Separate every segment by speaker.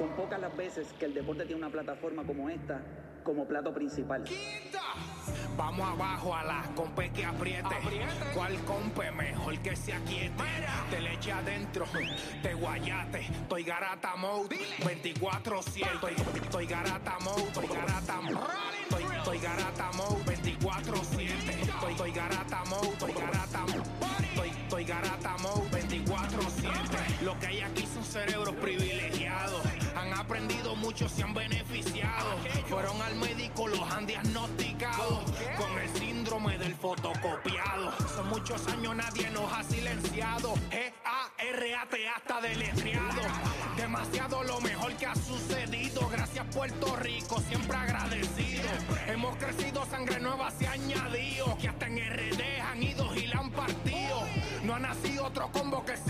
Speaker 1: Son pocas las veces que el deporte tiene una plataforma como esta como plato principal.
Speaker 2: Vamos abajo a la compe que apriete. ¿Cuál compe mejor que se aquiete? Te le eche adentro, te guayate. Estoy garata mode, 24-7. Estoy, estoy garata mode, estoy garata mode. Estoy, estoy garata mode, 24-7. Estoy, estoy garata mode, estoy garata mode. Estoy, estoy garata mode, 24-7. Lo que hay aquí son cerebros privilegiados. Han aprendido mucho, se han beneficiado. Fueron al médico, los han diagnosticado con el síndrome del fotocopiado. Son muchos años, nadie nos ha silenciado. G-A-R-A-T hasta deletreado. Demasiado lo mejor que ha sucedido. Gracias, Puerto Rico, siempre agradecido. Hemos crecido, sangre nueva se ha añadido. Que hasta en RD han ido y la han partido. No ha nacido otro combo que se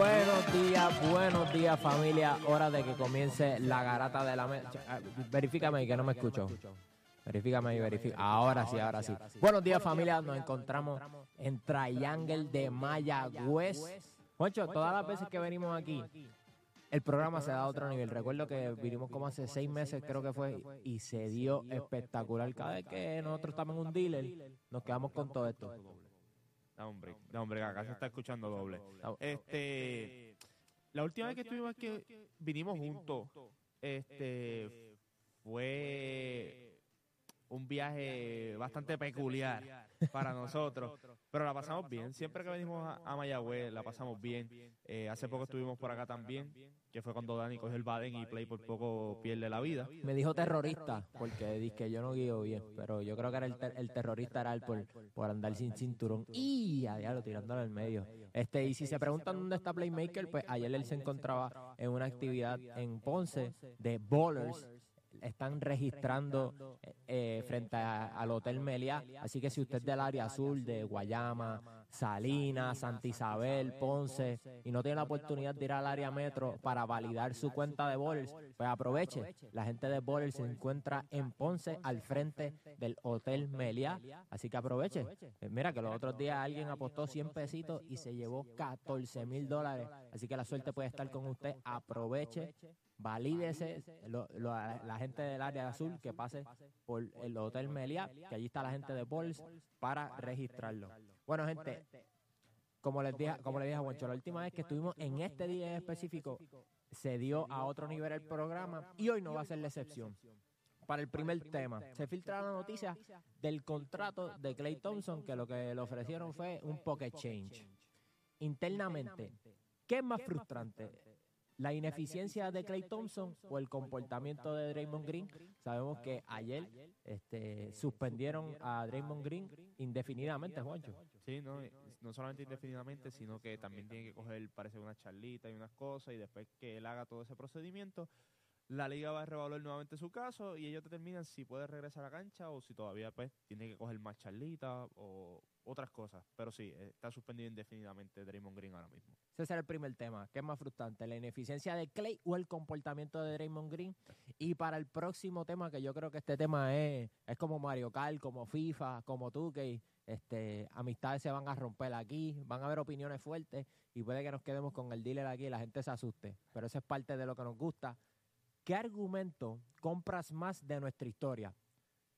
Speaker 3: Buenos días, buenos días familia. Hora de que comience la garata de la mesa. Verifícame ahí que no me escucho. Verifícame y verifica. Ahora sí, ahora sí. Buenos días familia. Nos encontramos en Triangle de Mayagüez. Juancho, todas las veces que venimos aquí, el programa se da a otro nivel. Recuerdo que vinimos como hace seis meses, creo que fue, y se dio espectacular. Cada vez que nosotros estamos en un dealer, nos quedamos con todo esto.
Speaker 4: Da hombre, da hombre, acá se está escuchando doble. Este, la última vez que estuvimos aquí, vinimos juntos, este, fue un viaje bastante peculiar para nosotros, pero la pasamos bien. Siempre que venimos a, a Mayagüez, la pasamos bien. Eh, hace poco estuvimos por acá también, que fue cuando Dani cogió el Baden y Play por poco pierde la vida.
Speaker 3: Me dijo terrorista, porque dice que yo no guío bien, pero yo creo que era el, ter- el terrorista era él por, por andar sin cinturón y a diablo tirándolo en medio. Este, y si se preguntan dónde está Playmaker, pues ayer él se encontraba en una actividad en Ponce de bowlers. Están registrando eh, eh, frente a- al Hotel Meliá. Así que si usted es del área azul, de Guayama, Salinas, Santa Isabel, Ponce, y no tiene la oportunidad de ir al área metro para validar su cuenta de bowlers, pues aproveche. La gente de bowlers se encuentra en Ponce al frente del Hotel Meliá. Así que aproveche. Eh, Mira que los otros días alguien apostó 100 pesitos y se llevó 14 mil dólares. Así que la suerte puede estar con usted. Aproveche valídese lo- lo- la gente del área azul que pase por el Hotel Meliá, que allí está la gente de Bols para registrarlo. Bueno, gente, como les dije, como les dije a Juancho, la última vez que estuvimos en este día en específico, se dio a otro nivel el programa y hoy no va a ser la excepción. Para el primer tema, se filtra la noticia del contrato de Clay Thompson, que lo que le ofrecieron fue un pocket change. Internamente, ¿qué es más frustrante? la ineficiencia de Clay Thompson o el comportamiento de Draymond Green. Sabemos que ayer este, suspendieron a Draymond Green indefinidamente, Juancho.
Speaker 4: Sí, no, no solamente indefinidamente, sino que también tiene que coger, parece, una charlita y unas cosas, y después que él haga todo ese procedimiento, la liga va a revaluar nuevamente su caso y ellos determinan si puede regresar a la cancha o si todavía pues tiene que coger más charlita o otras cosas. Pero sí, está suspendido indefinidamente Draymond Green ahora mismo.
Speaker 3: Ese será el primer tema. ¿Qué es más frustrante? ¿La ineficiencia de Clay o el comportamiento de Draymond Green? Y para el próximo tema, que yo creo que este tema es, es como Mario Kart, como FIFA, como tú, que este, amistades se van a romper aquí, van a haber opiniones fuertes y puede que nos quedemos con el dealer aquí y la gente se asuste. Pero eso es parte de lo que nos gusta. ¿Qué argumento compras más de nuestra historia?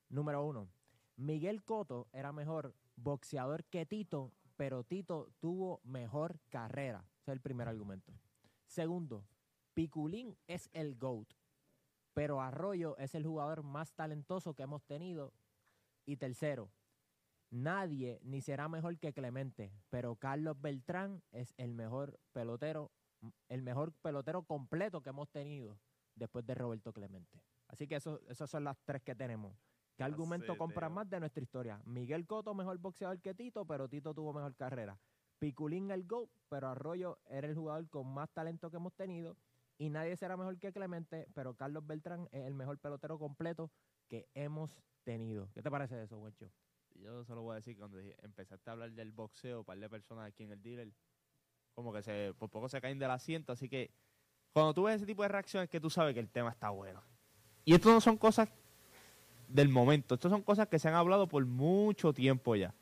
Speaker 3: Número uno, Miguel Cotto era mejor boxeador que Tito, pero Tito tuvo mejor carrera. Ese es el primer argumento. Segundo, Piculín es el GOAT, pero Arroyo es el jugador más talentoso que hemos tenido. Y tercero, nadie ni será mejor que Clemente, pero Carlos Beltrán es el mejor pelotero, el mejor pelotero completo que hemos tenido después de Roberto Clemente. Así que eso, esas son las tres que tenemos. ¿Qué argumento compra más de nuestra historia? Miguel Coto, mejor boxeador que Tito, pero Tito tuvo mejor carrera. Piculín el GO, pero Arroyo era el jugador con más talento que hemos tenido. Y nadie será mejor que Clemente, pero Carlos Beltrán es el mejor pelotero completo que hemos tenido. ¿Qué te parece de eso, Wencho?
Speaker 4: Yo solo voy a decir que cuando empezaste a hablar del boxeo, un par de personas aquí en el dealer, como que se, por poco se caen del asiento, así que cuando tú ves ese tipo de reacciones que tú sabes que el tema está bueno. Y esto no son cosas del momento, esto son cosas que se han hablado por mucho tiempo ya.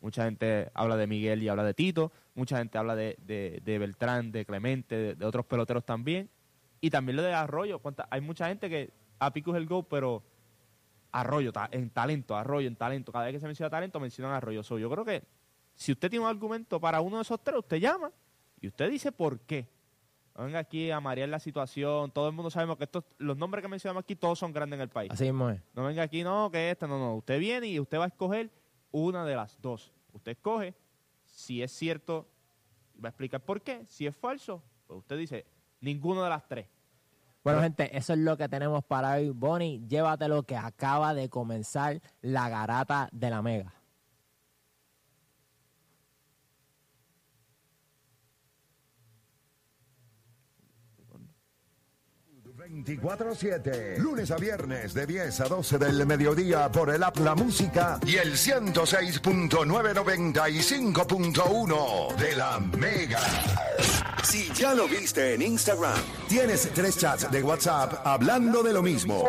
Speaker 4: Mucha gente habla de Miguel y habla de Tito, mucha gente habla de, de, Beltrán, de Clemente, de, otros peloteros también. Y también lo de Arroyo. Hay mucha gente que a Pico es el go, pero Arroyo, en talento, Arroyo, en talento. Cada vez que se menciona talento, mencionan Arroyo. yo creo que si usted tiene un argumento para uno de esos tres, usted llama y usted dice por qué. No venga aquí a marear la situación. Todo el mundo sabemos que estos, los nombres que mencionamos aquí, todos son grandes en el país.
Speaker 3: Así mismo es.
Speaker 4: No venga aquí, no, que este, no, no. Usted viene y usted va a escoger una de las dos. Usted escoge si es cierto, va a explicar por qué. Si es falso, pues usted dice ninguno de las tres.
Speaker 3: Bueno, gente, eso es lo que tenemos para hoy. Bonnie, llévate que acaba de comenzar la garata de la Mega.
Speaker 5: 24-7. Lunes a viernes de 10 a 12 del mediodía por el app La Música y el 106.995.1 de la Mega. Si ya lo viste en Instagram, tienes tres chats de WhatsApp hablando de lo mismo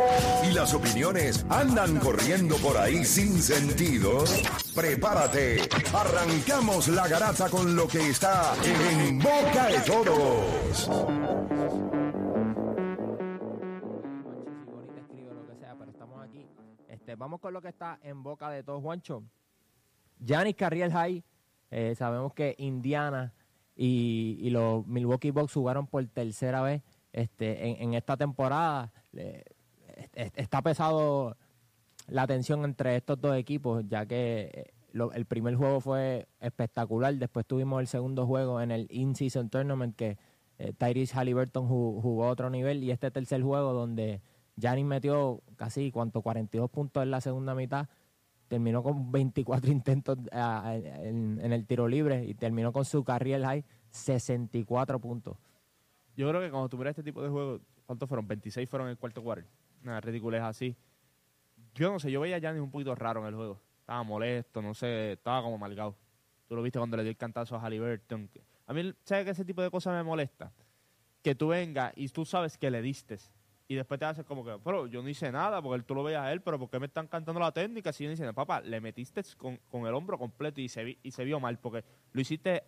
Speaker 5: y las opiniones andan corriendo por ahí sin sentido. Prepárate, arrancamos la garata con lo que está en boca de todos.
Speaker 3: Vamos con lo que está en boca de todos, Juancho. Giannis Carriel High, eh, sabemos que Indiana y, los Milwaukee Bucks jugaron por tercera vez este, en, esta temporada. está pesado la tensión entre estos dos equipos, ya que eh, el primer juego fue espectacular. Después tuvimos el segundo juego en el In-Season Tournament que eh, Tyrese Halliburton jugó a otro nivel y este tercer juego donde Giannis metió casi, ¿cuánto? 42 puntos en la segunda mitad. Terminó con 24 intentos ah, en, el tiro libre y terminó con su carrera high 64 puntos.
Speaker 4: Yo creo que cuando tuviera este tipo de juegos, ¿cuántos fueron? 26 fueron en el cuarto cuarto. Una es así. Yo no sé, yo veía a Giannis un poquito raro en el juego. Estaba molesto, no sé, estaba como malgado. Tú lo viste cuando le dio el cantazo a Halliburton. A mí, ¿sabes que ese tipo de cosas me molesta? Que tú vengas y tú sabes que le diste y después te haces como que, pero yo no hice nada, porque tú lo veías a él, pero ¿por qué me están cantando la técnica? Si yo diciendo, papá, le metiste con, el hombro completo y se, y se vio mal, porque lo hiciste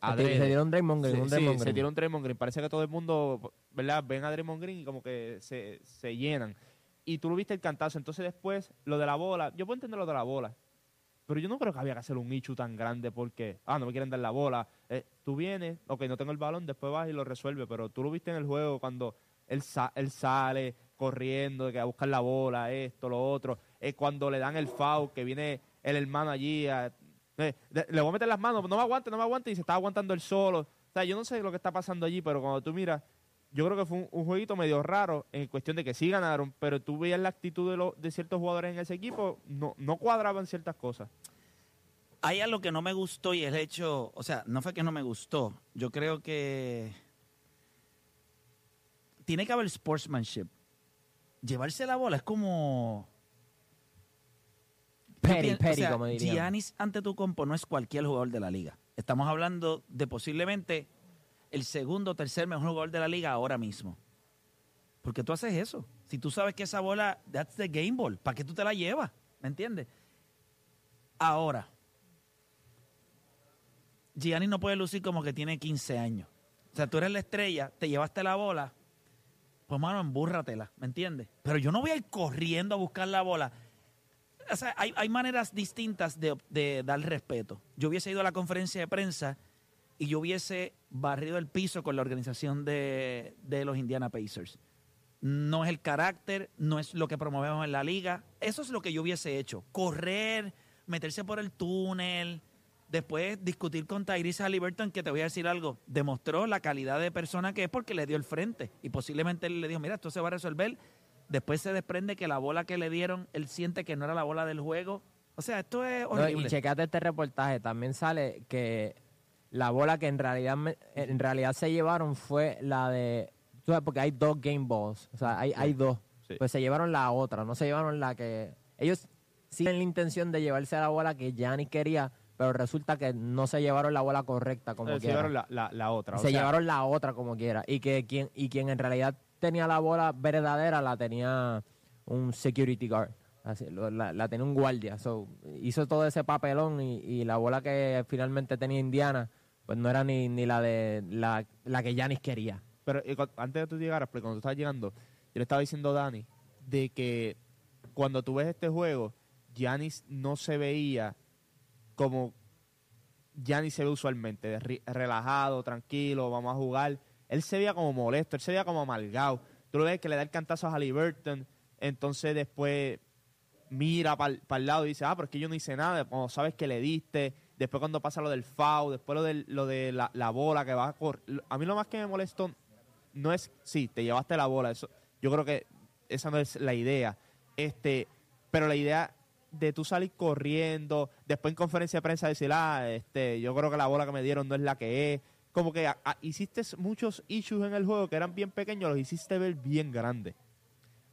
Speaker 3: a Se dieron Draymond Green,
Speaker 4: sí, se dieron Draymond Green. Parece que todo el mundo, ¿verdad? Ven a Draymond Green y como que se, se llenan. Y tú lo viste el cantazo. Entonces después, lo de la bola, yo puedo entender lo de la bola. Pero yo no creo que había que hacer un nicho tan grande porque, ah, no me quieren dar la bola. Eh, tú vienes, ok, no tengo el balón, después vas y lo resuelve. Pero tú lo viste en el juego cuando él, sale corriendo, que a buscar la bola, esto, lo otro. Es cuando le dan el foul, que viene el hermano allí, eh, le voy a meter las manos, no me aguante, no me aguante, y se está aguantando el solo. O sea, yo no sé lo que está pasando allí, pero cuando tú miras, yo creo que fue un, jueguito medio raro en cuestión de que sí ganaron, pero tú veías la actitud de, los de ciertos jugadores en ese equipo, no, no cuadraban ciertas cosas.
Speaker 6: Hay algo que no me gustó y el hecho, o sea, no fue que no me gustó, yo creo que tiene que haber sportsmanship. Llevarse la bola es como...
Speaker 3: Petty, petty,
Speaker 6: o sea,
Speaker 3: como dirían.
Speaker 6: Giannis Antetokounmpo no es cualquier jugador de la liga. Estamos hablando de posiblemente el segundo o tercer mejor jugador de la liga ahora mismo. ¿Por qué tú haces eso? Si tú sabes que esa bola, that's the game ball, ¿para qué tú te la llevas? ¿Me entiendes? Ahora, Gianni no puede lucir como que tiene 15 años. O sea, tú eres la estrella, te llevaste la bola, pues mano, embúrratela, ¿me entiendes? Pero yo no voy a ir corriendo a buscar la bola. O sea, hay, hay maneras distintas de, de dar respeto. Yo hubiese ido a la conferencia de prensa y yo hubiese barrido el piso con la organización de, de los Indiana Pacers. No es el carácter, no es lo que promovemos en la liga. Eso es lo que yo hubiese hecho. Correr, meterse por el túnel, después discutir con Tyrese Halliburton, que te voy a decir algo, demostró la calidad de persona que es porque le dio el frente. Y posiblemente él le dijo, mira, esto se va a resolver. Después se desprende que la bola que le dieron, él siente que no era la bola del juego. O sea, esto es
Speaker 3: No,
Speaker 6: horrible.
Speaker 3: y checate este reportaje, también sale que la bola que en realidad me- en realidad se llevaron fue la de tú sabes, porque hay dos game balls, o sea, hay, hay dos.
Speaker 4: Sí.
Speaker 3: Pues se llevaron la otra, no se llevaron la que ellos siguen la intención de llevarse la bola que Giannis quería, pero resulta que no se llevaron la bola correcta como
Speaker 4: Eh, se
Speaker 3: quiera.
Speaker 4: llevaron la, la, la otra. o
Speaker 3: se
Speaker 4: sea,
Speaker 3: llevaron la otra como quiera y que quien y quien en realidad tenía la bola verdadera la tenía un security guard Así, lo- la, la tenía un guardia so, hizo todo ese papelón y, y la bola que finalmente tenía Indiana pues no era ni, ni la de la, la que Giannis quería
Speaker 4: Pero eh, cu- antes de tú llegaras, porque cuando tú estabas llegando, yo le estaba diciendo a Dani de que cuando tú ves este juego, Giannis no se veía como Giannis se ve usualmente, de relajado, tranquilo, vamos a jugar. Él se veía como molesto, él se veía como amargado. Tú lo ves que le da el cantazo a Halliburton, entonces después mira para el lado y dice, ah, pero es que yo no hice nada, cuando sabes que le diste, después cuando pasa lo del foul, después lo, del, lo de la, la bola que va a correr. A mí lo más que me molestó no es, sí, te llevaste la bola, eso, yo creo que esa no es la idea, este, pero la idea de tú salir corriendo, después en conferencia de prensa decir, ah, este, yo creo que la bola que me dieron no es la que es, como que a- a- hiciste muchos issues en el juego que eran bien pequeños, los hiciste ver bien grandes.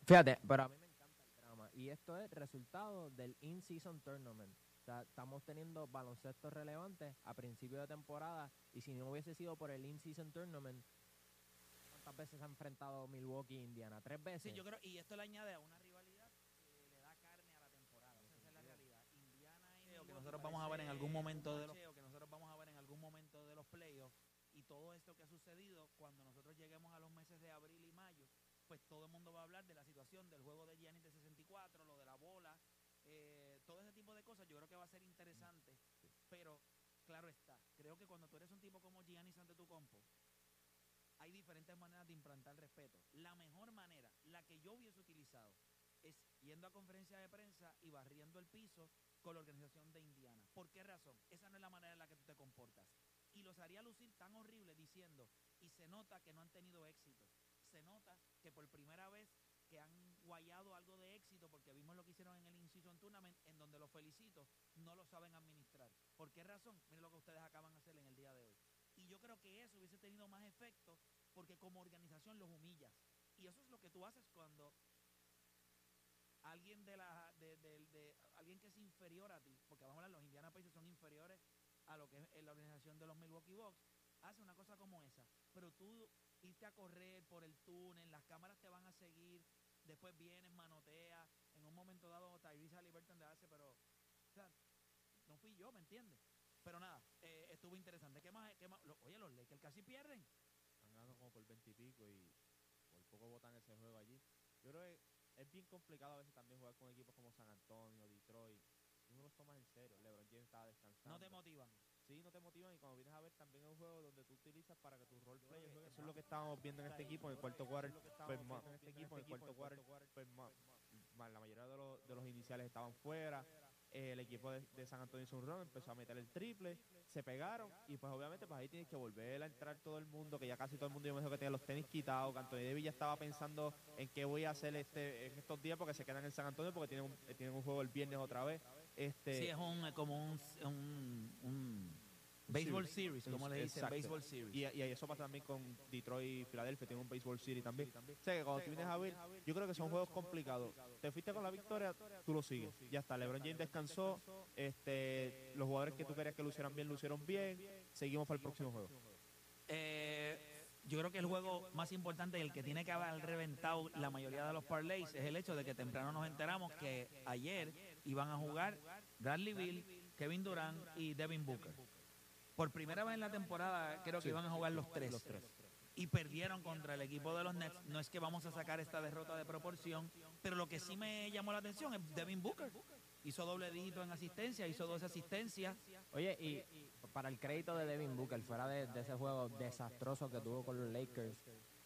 Speaker 3: fíjate pero a mí me encanta el drama y esto es resultado del in-season tournament o sea, estamos teniendo baloncesto relevante a principio de temporada y si no hubiese sido por el in-season tournament ¿cuántas veces se ha enfrentado Milwaukee e Indiana? ¿Tres veces?
Speaker 6: Sí, yo creo, y esto le añade a una rivalidad que le da carne a la temporada. Esa es la realidad. Indiana y que nosotros vamos a ver en algún momento de los que nosotros vamos a ver en algún momento de los playoffs y todo esto que ha sucedido cuando nosotros lleguemos a los meses de abril y mayo, pues todo el mundo va a hablar de la situación del juego de Giannis de 64, lo de la bola, eh, todo ese tipo de cosas. Yo creo que va a ser interesante, pero claro está. Creo que cuando tú eres un tipo como Giannis ante tu compo, hay diferentes maneras de implantar respeto. La mejor manera, la que yo hubiese utilizado, es yendo a conferencia de prensa y barriendo el piso con la organización de Indiana. ¿Por qué razón? Esa no es la manera en la que tú te comportas. Y los haría lucir tan horrible diciendo, y se nota que no han tenido éxito. Se nota que por primera vez que han guayado algo de éxito, porque vimos lo que hicieron en el In-Season Tournament, en donde los felicito, no lo saben administrar. ¿Por qué razón? Miren lo que ustedes acaban de hacer en el día de hoy. Y yo creo que eso hubiese tenido más efecto porque como organización los humillas. Y eso es lo que tú haces cuando alguien de la de, de- de- alguien que es inferior a ti, porque vamos a hablar, los Indiana Pacers son inferiores a lo que es la organización de los Milwaukee Bucks, hace una cosa como esa. Pero tú irte a correr por el túnel, las cámaras te van a seguir, después vienes, manotea, en un momento dado Tyrese Halliburton te hace, pero o sea, no fui yo, ¿me entiendes? Pero nada, eh, estuvo interesante. ¿Qué más? qué más? Lo- oye, los Lakers casi pierden.
Speaker 4: Ganando como por 20 y pico y por poco botan ese juego allí. Yo creo que es bien complicado a veces también jugar con equipos como San Antonio, Detroit. Y uno los tomas en serio. LeBron James estaba descansando.
Speaker 6: No te motivan.
Speaker 4: Sí, no te motivan y cuando vienes a ver también es un juego donde tú utilizas para que tu rol play juegue. Eso es lo que estábamos viendo en este equipo en el cuarto quarter. En este equipo en el cuarto quarter, la mayoría de los, de los iniciales estaban fuera. El equipo de, San Antonio hizo un run, empezó a meter el triple, se pegaron y pues obviamente pues ahí tienes que volver a entrar todo el mundo, que ya casi todo el mundo yo me dijo que tenía los tenis quitados, que Anthony Davis ya estaba pensando en qué voy a hacer este en estos días porque se quedan en San Antonio porque tienen un, tienen un juego el viernes otra vez. Este,
Speaker 6: Sí, es un, como un, un baseball series, como le dicen, baseball series.
Speaker 4: Y, y eso pasa también con Detroit y Filadelfia, tiene un Baseball City también. O sea que cuando tú vienes a ver, yo creo que son juegos complicados. Te fuiste con la victoria, tú lo sigues. Ya está, LeBron James descansó, este, los jugadores que tú querías que lucieran bien, lucieron bien. Seguimos para el próximo juego.
Speaker 6: Eh, yo creo que el juego más importante y el que tiene que haber reventado la mayoría de los parlays es el hecho de que temprano nos enteramos que ayer iban a jugar Bradley Bill, Kevin Durant y Devin Booker. Por primera vez en la temporada creo que iban a jugar los tres. Y perdieron contra el equipo de los Nets. No es que vamos a sacar esta derrota de proporción, pero lo que sí me llamó la atención es Devin Booker. Hizo doble dígito en asistencia, hizo dos asistencias.
Speaker 3: Oye, y para el crédito de Devin Booker, fuera de, de ese juego desastroso que tuvo con los Lakers,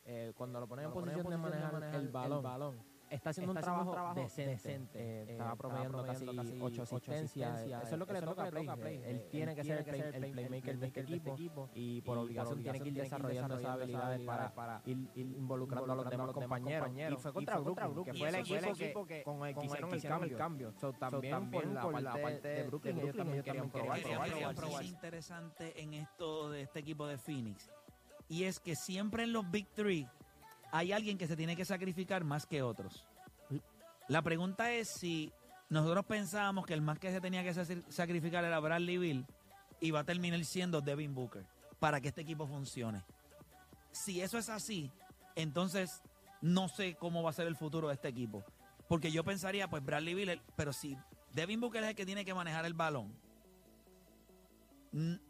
Speaker 3: eh, cuando lo ponen en posición de manejar el balón, está haciendo un trabajo, decente. Eh, estaba promediando casi ocho asistencias. Eso es lo que le toca a Play. Él tiene que ser el, play- el playmaker de este equipo y por obligación tiene que ir desarrollando esas habilidades para ir, ir involucrando a los demás compañeros. Y fue contra Brooklyn, que fue el equipo que con el que hicieron el cambio. So, También por la parte de Brooklyn, ellos también querían probar.
Speaker 6: Quería
Speaker 3: probar,
Speaker 6: probar,
Speaker 3: probar.
Speaker 6: probar. Es interesante en esto de este equipo de Phoenix. Y es que siempre en los Big Three hay alguien que se tiene que sacrificar más que otros. La pregunta es si nosotros pensábamos que el más que se tenía que sac- sacrificar era Bradley Bill y va a terminar siendo Devin Booker para que este equipo funcione. Si eso es así, entonces no sé cómo va a ser el futuro de este equipo. Porque yo pensaría, pues Bradley Bill, pero si Devin Booker es el que tiene que manejar el balón,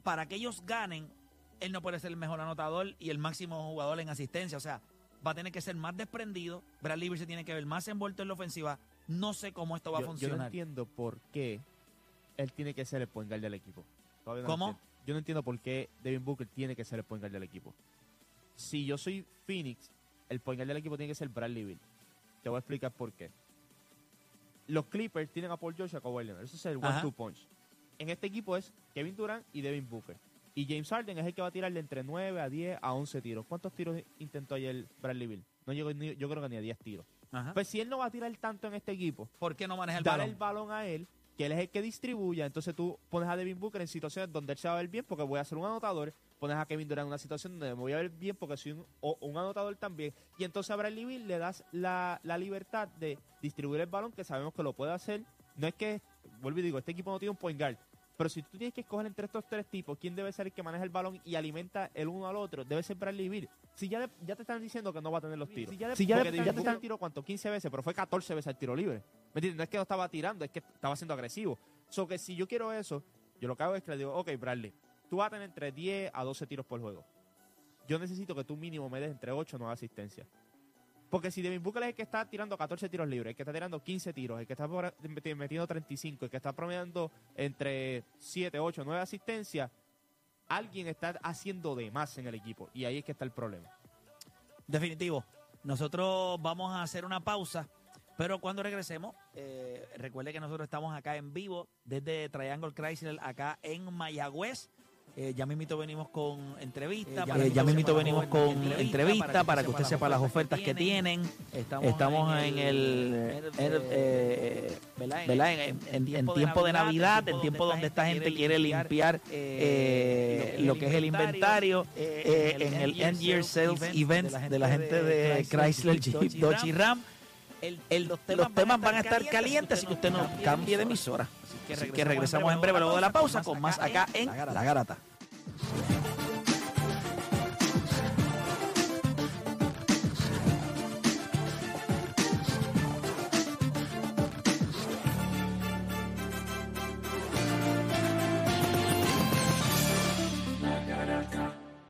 Speaker 6: para que ellos ganen, él no puede ser el mejor anotador y el máximo jugador en asistencia. O sea, va a tener que ser más desprendido. Bradley Bill se tiene que ver más envuelto en la ofensiva. No sé cómo esto va a
Speaker 4: Yo, yo no
Speaker 6: funcionar.
Speaker 4: entiendo por qué él tiene que ser el point guard del equipo. No
Speaker 6: ¿Cómo?
Speaker 4: entiendo. Yo no entiendo por qué Devin Booker tiene que ser el point guard del equipo. Si yo soy Phoenix, el point guard del equipo tiene que ser Bradley Bill. Te voy a explicar por qué. Los Clippers tienen a Paul George y a Kawhi Leonard. Eso es el one-two punch. En este equipo es Kevin Durant y Devin Booker. Y James Harden es el que va a tirar de entre 9 a 10 a 11 tiros. ¿Cuántos tiros intentó ayer Bradley Bill? No llegó ni, yo creo que ni a 10 tiros.
Speaker 6: Ajá.
Speaker 4: Pues si él no va a tirar tanto en este equipo,
Speaker 6: ¿Por qué no maneja el
Speaker 4: dar
Speaker 6: balón?
Speaker 4: el balón a él, que él es el que distribuya, entonces tú pones a Devin Booker en situaciones donde él se va a ver bien porque voy a ser un anotador, pones a Kevin Durant en una situación donde me voy a ver bien porque soy un, o- un anotador también, y entonces a Bradley Bill le das la, la libertad de distribuir el balón, que sabemos que lo puede hacer, no es que, vuelvo y digo, este equipo no tiene un point guard, pero si tú tienes que escoger entre estos tres tipos, ¿quién debe ser el que maneja el balón y alimenta el uno al otro? Debe ser Bradley Bill. Si ya, de- ya te están diciendo que no va a tener los tiros. Si ya, de-
Speaker 6: Si ya de-
Speaker 4: porque ya te están tiro cuánto, 15 veces, pero fue 14 veces al tiro libre. ¿Me entiendes? No es que no estaba tirando, es que estaba siendo agresivo. So que si yo quiero eso, yo lo que hago es que le digo, ok, Bradley, tú vas a tener entre 10 a 12 tiros por juego. Yo necesito que tú mínimo me des entre 8 o 9 asistencias. Porque si Devin Booker es el que está tirando 14 tiros libres, el que está tirando 15 tiros, el que está metiendo 35, el que está promediando entre 7, 8, 9 asistencias, alguien está haciendo de más en el equipo. Y ahí es que está el problema.
Speaker 6: Definitivo. Nosotros vamos a hacer una pausa, pero cuando regresemos, eh, recuerde que nosotros estamos acá en vivo desde Triangle Chrysler, acá en Mayagüez. Eh, ya mismito venimos con entrevista.
Speaker 3: Eh, ya
Speaker 6: para- ya mismito
Speaker 3: venimos con
Speaker 6: entrevista para que usted sepa las ofertas que tienen. Estamos en el, en- eh, tiempo de Navidad, en tiempo donde esta gente quiere limpiar eh, lo que es el inventario, en el End Year Sales Event de la gente de Chrysler, Dodge y Ram. El- los temas van a estar calientes, así que usted no cambie de emisora. Así que regresamos en breve luego de la pausa con más acá en La Garata.